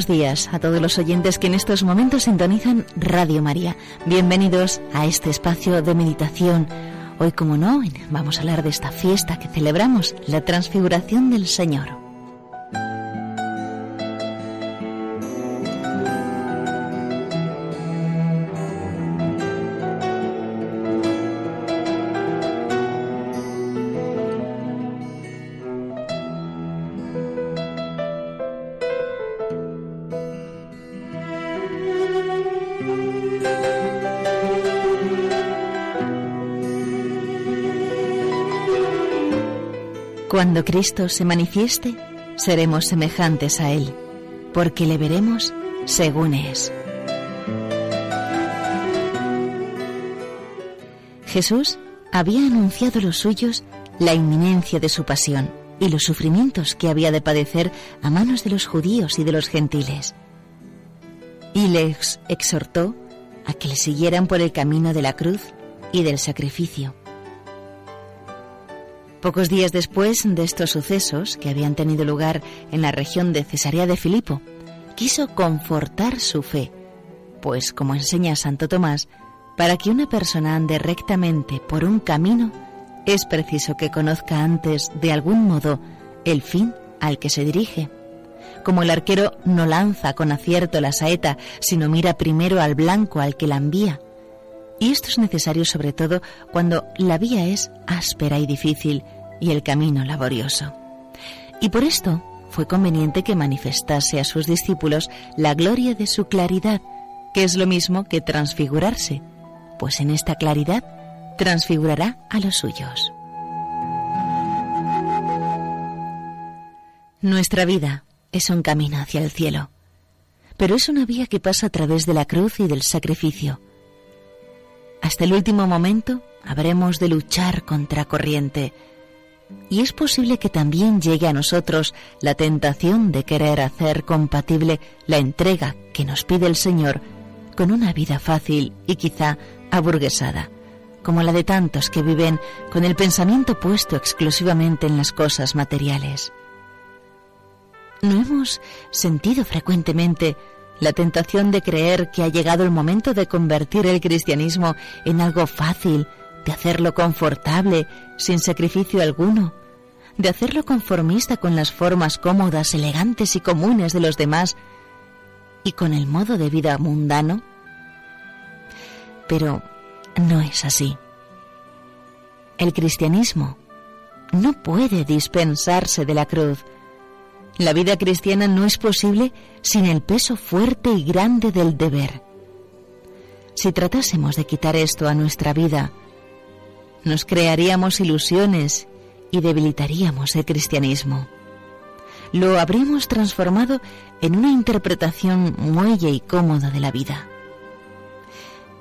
Buenos días a todos los oyentes que en estos momentos sintonizan Radio María. Bienvenidos a este espacio de meditación. Hoy, como no, vamos a hablar de esta fiesta que celebramos, la transfiguración del Señor. Cuando Cristo se manifieste, seremos semejantes a Él, porque le veremos según es. Jesús había anunciado a los suyos la inminencia de su pasión y los sufrimientos que había de padecer a manos de los judíos y de los gentiles. Y les exhortó a que le siguieran por el camino de la cruz y del sacrificio Pocos días después de estos sucesos que habían tenido lugar en la región de Cesarea de Filipo, quiso confortar su fe, pues como enseña Santo Tomás, para que una persona ande rectamente por un camino, es preciso que conozca antes, de algún modo, el fin al que se dirige. Como el arquero no lanza con acierto la saeta, sino mira primero al blanco al que la envía, y esto es necesario sobre todo cuando la vía es áspera y difícil y el camino laborioso. Y por esto fue conveniente que manifestase a sus discípulos la gloria de su claridad, que es lo mismo que transfigurarse, pues en esta claridad transfigurará a los suyos. Nuestra vida es un camino hacia el cielo, pero es una vía que pasa a través de la cruz y del sacrificio hasta el último momento habremos de luchar contra corriente. Y es posible que también llegue a nosotros la tentación de querer hacer compatible la entrega que nos pide el Señor con una vida fácil y quizá aburguesada, como la de tantos que viven con el pensamiento puesto exclusivamente en las cosas materiales. ¿No hemos sentido frecuentemente la tentación de creer que ha llegado el momento de convertir el cristianismo en algo fácil, de hacerlo confortable, sin sacrificio alguno, de hacerlo conformista con las formas cómodas, elegantes y comunes de los demás y con el modo de vida mundano. Pero no es así. El cristianismo no puede dispensarse de la cruz, la vida cristiana no es posible sin el peso fuerte y grande del deber. Si tratásemos de quitar esto a nuestra vida, nos crearíamos ilusiones y debilitaríamos el cristianismo. Lo habríamos transformado en una interpretación muelle y cómoda de la vida.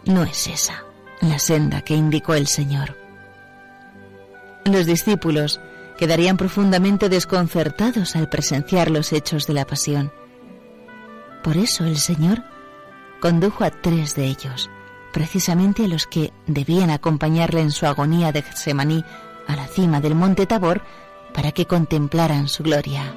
No es esa la senda que indicó el Señor. Los discípulos quedarían profundamente desconcertados al presenciar los hechos de la pasión. Por eso el Señor condujo a tres de ellos, precisamente los que debían acompañarle en su agonía de Getsemaní a la cima del monte Tabor para que contemplaran su gloria.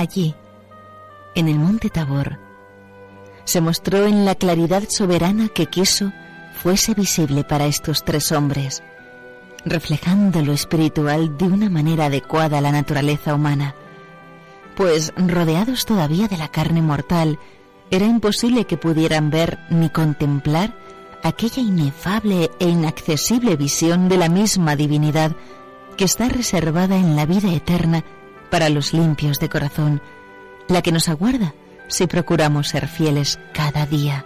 Allí, en el monte Tabor, se mostró en la claridad soberana que quiso fuese visible para estos tres hombres, reflejando lo espiritual de una manera adecuada a la naturaleza humana, pues rodeados todavía de la carne mortal, era imposible que pudieran ver ni contemplar aquella inefable e inaccesible visión de la misma divinidad que está reservada en la vida eterna para los limpios de corazón, la que nos aguarda si procuramos ser fieles cada día.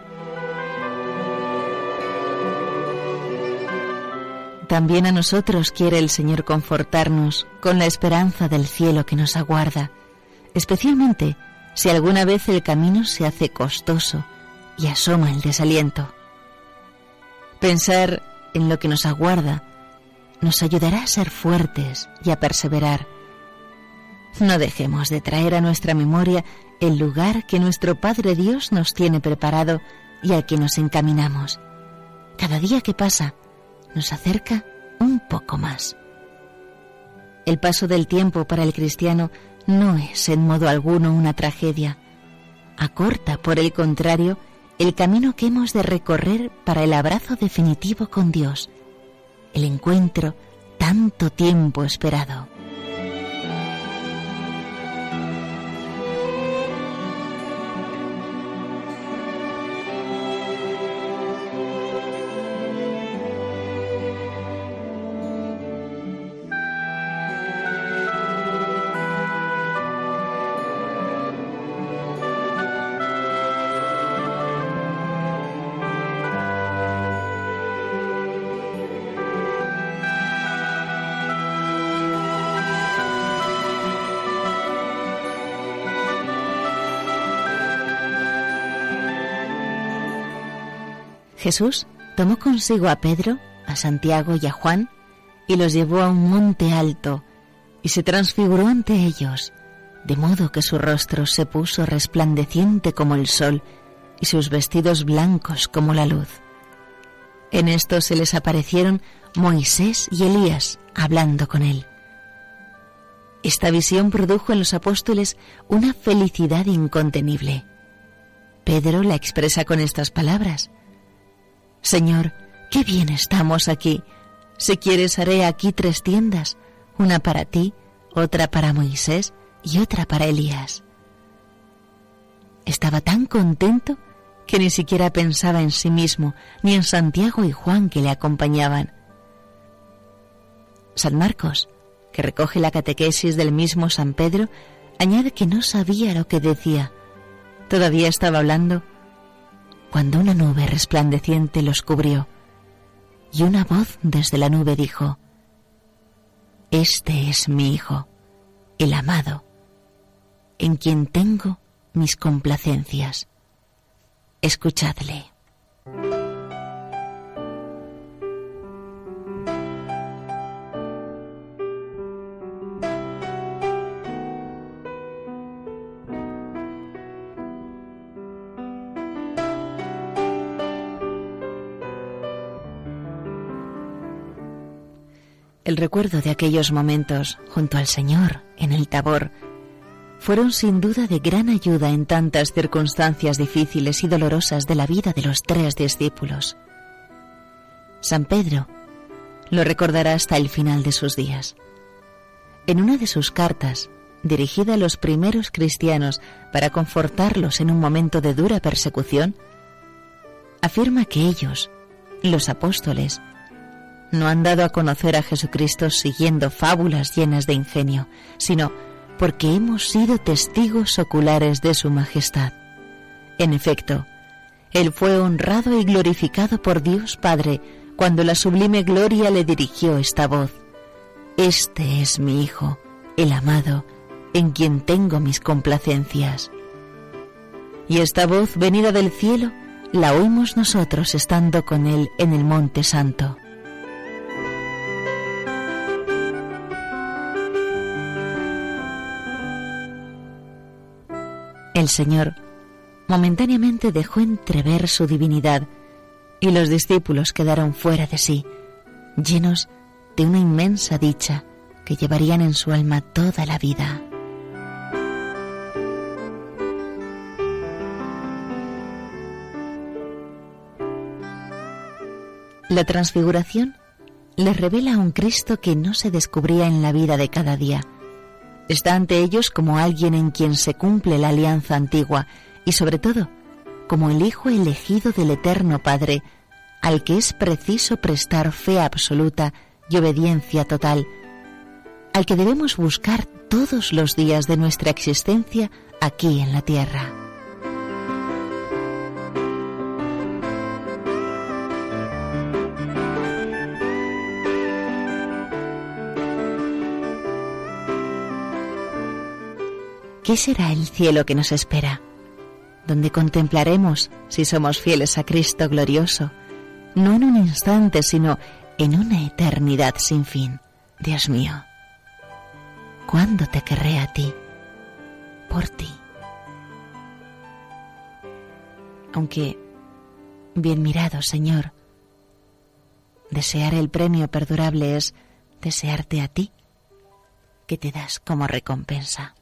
También a nosotros quiere el Señor confortarnos con la esperanza del cielo que nos aguarda, especialmente si alguna vez el camino se hace costoso y asoma el desaliento. Pensar en lo que nos aguarda nos ayudará a ser fuertes y a perseverar. No dejemos de traer a nuestra memoria el lugar que nuestro Padre Dios nos tiene preparado y al que nos encaminamos. Cada día que pasa nos acerca un poco más. El paso del tiempo para el cristiano no es en modo alguno una tragedia. Acorta, por el contrario, el camino que hemos de recorrer para el abrazo definitivo con Dios, el encuentro tanto tiempo esperado. Jesús tomó consigo a Pedro, a Santiago y a Juan y los llevó a un monte alto y se transfiguró ante ellos, de modo que su rostro se puso resplandeciente como el sol y sus vestidos blancos como la luz. En esto se les aparecieron Moisés y Elías hablando con él. Esta visión produjo en los apóstoles una felicidad incontenible. Pedro la expresa con estas palabras. Señor, qué bien estamos aquí. Si quieres haré aquí tres tiendas, una para ti, otra para Moisés y otra para Elías. Estaba tan contento que ni siquiera pensaba en sí mismo, ni en Santiago y Juan que le acompañaban. San Marcos, que recoge la catequesis del mismo San Pedro, añade que no sabía lo que decía. Todavía estaba hablando cuando una nube resplandeciente los cubrió y una voz desde la nube dijo, Este es mi Hijo, el amado, en quien tengo mis complacencias. Escuchadle. El recuerdo de aquellos momentos junto al Señor en el Tabor fueron sin duda de gran ayuda en tantas circunstancias difíciles y dolorosas de la vida de los tres discípulos. San Pedro lo recordará hasta el final de sus días. En una de sus cartas, dirigida a los primeros cristianos para confortarlos en un momento de dura persecución, afirma que ellos, los apóstoles, no han dado a conocer a Jesucristo siguiendo fábulas llenas de ingenio, sino porque hemos sido testigos oculares de su majestad. En efecto, Él fue honrado y glorificado por Dios Padre cuando la sublime gloria le dirigió esta voz. Este es mi Hijo, el amado, en quien tengo mis complacencias. Y esta voz venida del cielo la oímos nosotros estando con Él en el Monte Santo. El Señor momentáneamente dejó entrever su divinidad y los discípulos quedaron fuera de sí, llenos de una inmensa dicha que llevarían en su alma toda la vida. La transfiguración les revela a un Cristo que no se descubría en la vida de cada día, Está ante ellos como alguien en quien se cumple la alianza antigua y sobre todo como el Hijo elegido del Eterno Padre, al que es preciso prestar fe absoluta y obediencia total, al que debemos buscar todos los días de nuestra existencia aquí en la tierra. ¿Qué será el cielo que nos espera? donde contemplaremos si somos fieles a Cristo glorioso, no en un instante, sino en una eternidad sin fin. Dios mío, ¿cuándo te querré a ti? Por ti. Aunque, bien mirado, Señor, desear el premio perdurable es desearte a ti, que te das como recompensa.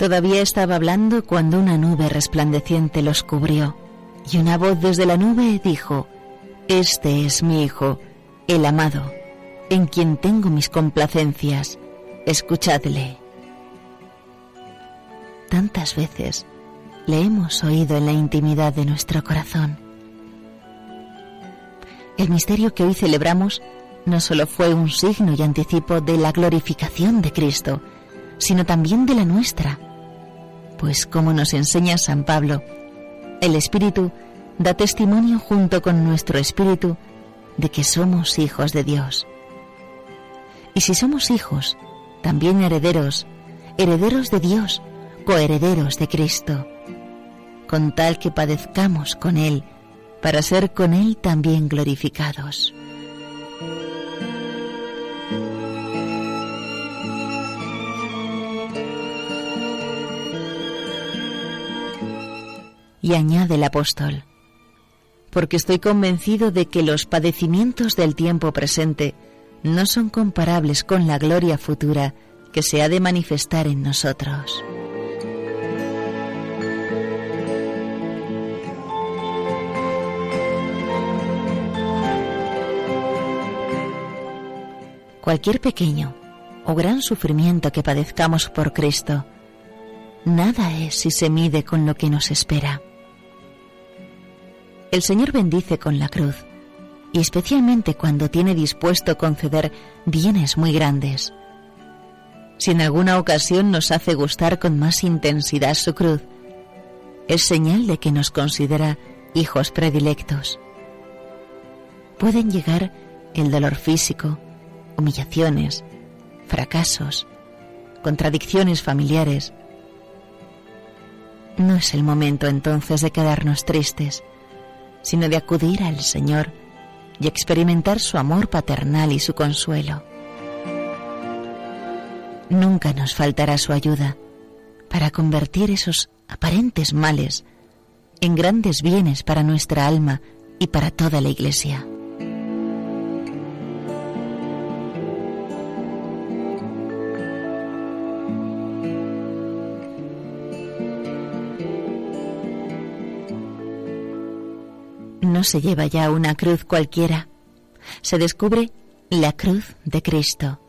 Todavía estaba hablando cuando una nube resplandeciente los cubrió, y una voz desde la nube dijo, Este es mi Hijo, el amado, en quien tengo mis complacencias, escuchadle. Tantas veces le hemos oído en la intimidad de nuestro corazón. El misterio que hoy celebramos no solo fue un signo y anticipo de la glorificación de Cristo, sino también de la nuestra pues como nos enseña San Pablo, el Espíritu da testimonio junto con nuestro Espíritu de que somos hijos de Dios. Y si somos hijos, también herederos, herederos de Dios, coherederos de Cristo, con tal que padezcamos con Él, para ser con Él también glorificados. Y añade el apóstol, porque estoy convencido de que los padecimientos del tiempo presente no son comparables con la gloria futura que se ha de manifestar en nosotros. Cualquier pequeño o gran sufrimiento que padezcamos por Cristo, nada es si se mide con lo que nos espera el Señor bendice con la cruz, y especialmente cuando tiene dispuesto conceder bienes muy grandes. Si en alguna ocasión nos hace gustar con más intensidad su cruz, es señal de que nos considera hijos predilectos. Pueden llegar el dolor físico, humillaciones, fracasos, contradicciones familiares. No es el momento entonces de quedarnos tristes sino de acudir al Señor y experimentar su amor paternal y su consuelo. Nunca nos faltará su ayuda para convertir esos aparentes males en grandes bienes para nuestra alma y para toda la Iglesia. No se lleva ya una cruz cualquiera, se descubre la cruz de Cristo,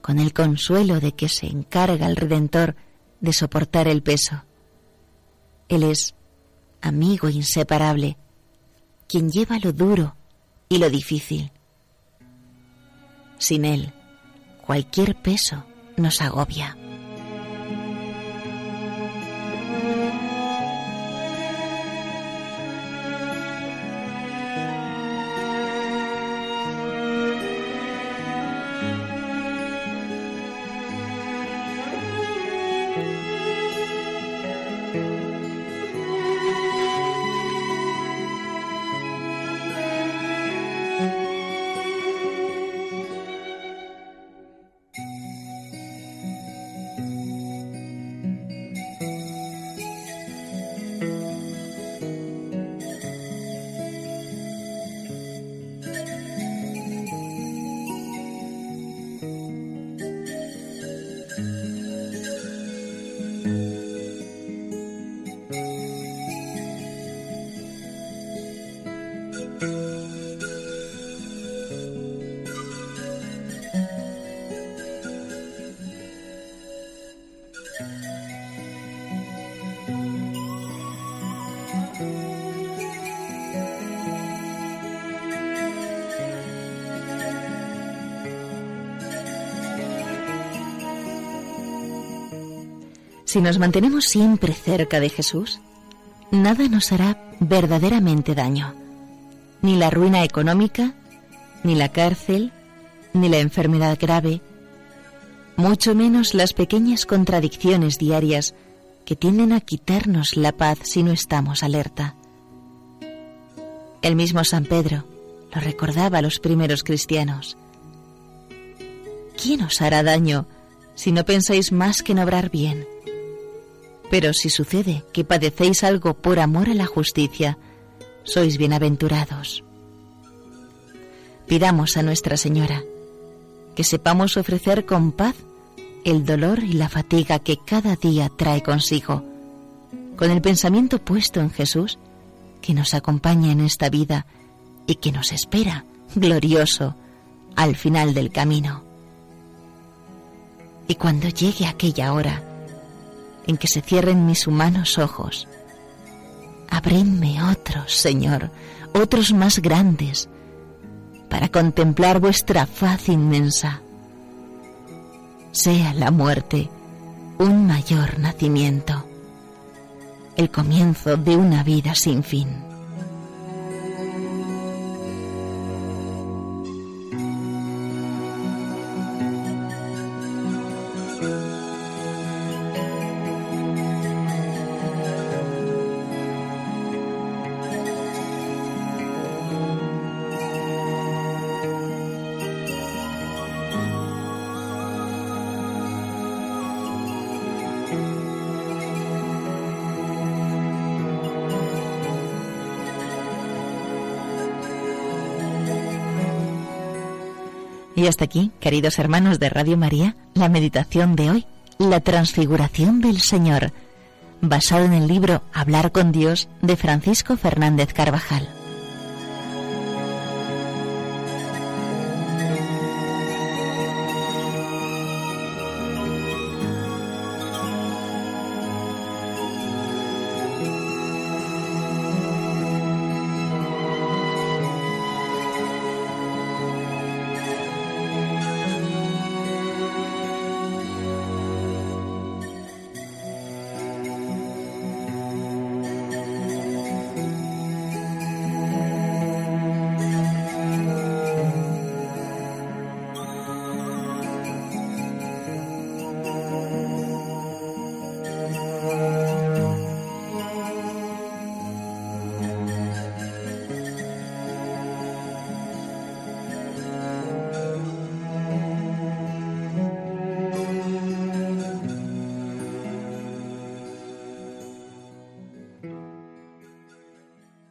con el consuelo de que se encarga el Redentor de soportar el peso. Él es amigo inseparable, quien lleva lo duro y lo difícil. Sin Él, cualquier peso nos agobia. Si nos mantenemos siempre cerca de Jesús, nada nos hará verdaderamente daño. Ni la ruina económica, ni la cárcel, ni la enfermedad grave, mucho menos las pequeñas contradicciones diarias que tienden a quitarnos la paz si no estamos alerta. El mismo San Pedro lo recordaba a los primeros cristianos. ¿Quién os hará daño si no pensáis más que en obrar bien? Pero si sucede que padecéis algo por amor a la justicia, sois bienaventurados. Pidamos a Nuestra Señora que sepamos ofrecer con paz el dolor y la fatiga que cada día trae consigo, con el pensamiento puesto en Jesús, que nos acompaña en esta vida y que nos espera, glorioso, al final del camino. Y cuando llegue aquella hora en que se cierren mis humanos ojos, abridme otros, Señor, otros más grandes, para contemplar vuestra faz inmensa. Sea la muerte un mayor nacimiento, el comienzo de una vida sin fin. Y hasta aquí, queridos hermanos de Radio María, la meditación de hoy, la transfiguración del Señor, basado en el libro Hablar con Dios de Francisco Fernández Carvajal.